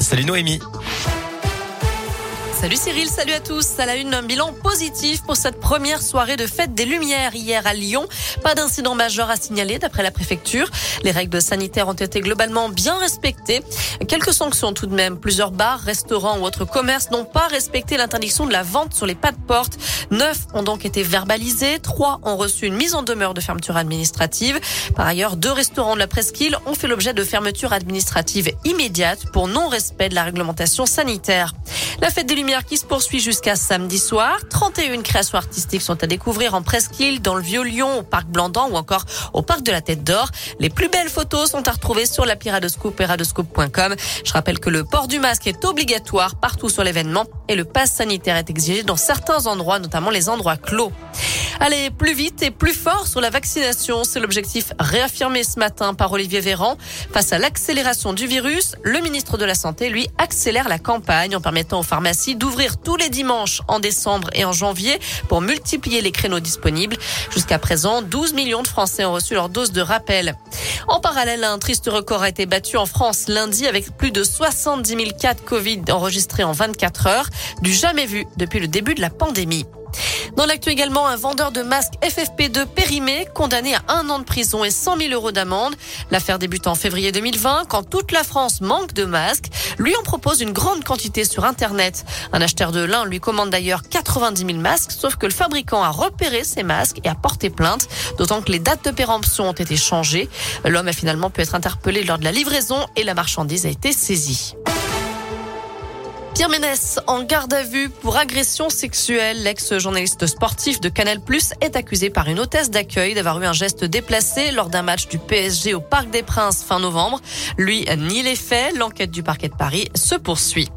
Salut Noémie. Salut Cyril, salut à tous. À la une, un bilan positif pour cette première soirée de fête des Lumières hier à Lyon. Pas d'incident majeur à signaler d'après la préfecture. Les règles sanitaires ont été globalement bien respectées. Quelques sanctions tout de même. Plusieurs bars, restaurants ou autres commerces n'ont pas respecté l'interdiction de la vente sur les pas de porte. Neuf ont donc été verbalisés. Trois ont reçu une mise en demeure de fermeture administrative. Par ailleurs, deux restaurants de la presqu'île ont fait l'objet de fermeture administrative immédiate pour non-respect de la réglementation sanitaire. La fête des Lumières qui se poursuit jusqu'à samedi soir. 31 créations artistiques sont à découvrir en Presqu'île, dans le Vieux-Lyon, au Parc Blandan ou encore au Parc de la Tête d'Or. Les plus belles photos sont à retrouver sur la Piradoscope et radoscope.com. Je rappelle que le port du masque est obligatoire partout sur l'événement et le pass sanitaire est exigé dans certains endroits, notamment les endroits clos. Aller plus vite et plus fort sur la vaccination, c'est l'objectif réaffirmé ce matin par Olivier Véran. Face à l'accélération du virus, le ministre de la Santé, lui, accélère la campagne en permettant aux pharmacies d'ouvrir tous les dimanches en décembre et en janvier pour multiplier les créneaux disponibles. Jusqu'à présent, 12 millions de Français ont reçu leur dose de rappel. En parallèle, un triste record a été battu en France lundi avec plus de 70 000 cas de Covid enregistrés en 24 heures, du jamais vu depuis le début de la pandémie. Dans l'actu également, un vendeur de masques FFP2 périmé, condamné à un an de prison et 100 000 euros d'amende. L'affaire débute en février 2020, quand toute la France manque de masques. Lui en propose une grande quantité sur Internet. Un acheteur de lin lui commande d'ailleurs 90 000 masques, sauf que le fabricant a repéré ces masques et a porté plainte, d'autant que les dates de péremption ont été changées. L'homme a finalement pu être interpellé lors de la livraison et la marchandise a été saisie. Pierre Ménès, en garde à vue pour agression sexuelle, l'ex-journaliste sportif de Canal+, est accusé par une hôtesse d'accueil d'avoir eu un geste déplacé lors d'un match du PSG au Parc des Princes fin novembre. Lui nie les faits. L'enquête du parquet de Paris se poursuit.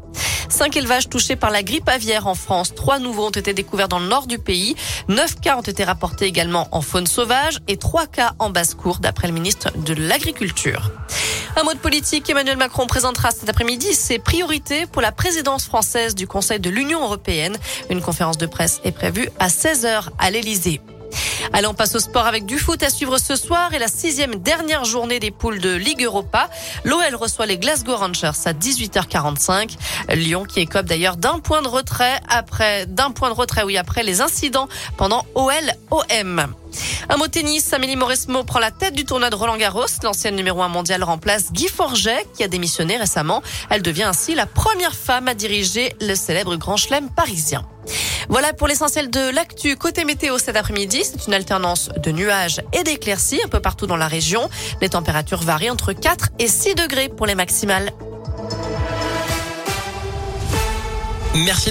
Cinq élevages touchés par la grippe aviaire en France. Trois nouveaux ont été découverts dans le nord du pays. Neuf cas ont été rapportés également en faune sauvage et trois cas en basse-cour, d'après le ministre de l'Agriculture. Un mot de politique, Emmanuel Macron présentera cet après-midi ses priorités pour la présidence française du Conseil de l'Union européenne. Une conférence de presse est prévue à 16h à l'Elysée. Allez, on passe au sport avec du foot à suivre ce soir et la sixième dernière journée des poules de Ligue Europa. L'OL reçoit les Glasgow Rangers à 18h45. Lyon qui écope d'ailleurs d'un point de retrait après, d'un point de retrait, oui, après les incidents pendant OL-OM. Un mot tennis, Amélie Mauresmo prend la tête du tournoi de Roland Garros. L'ancienne numéro 1 mondiale remplace Guy Forget, qui a démissionné récemment. Elle devient ainsi la première femme à diriger le célèbre Grand Chelem parisien. Voilà pour l'essentiel de l'actu. Côté météo cet après-midi, c'est une alternance de nuages et d'éclaircies un peu partout dans la région. Les températures varient entre 4 et 6 degrés pour les maximales. Merci.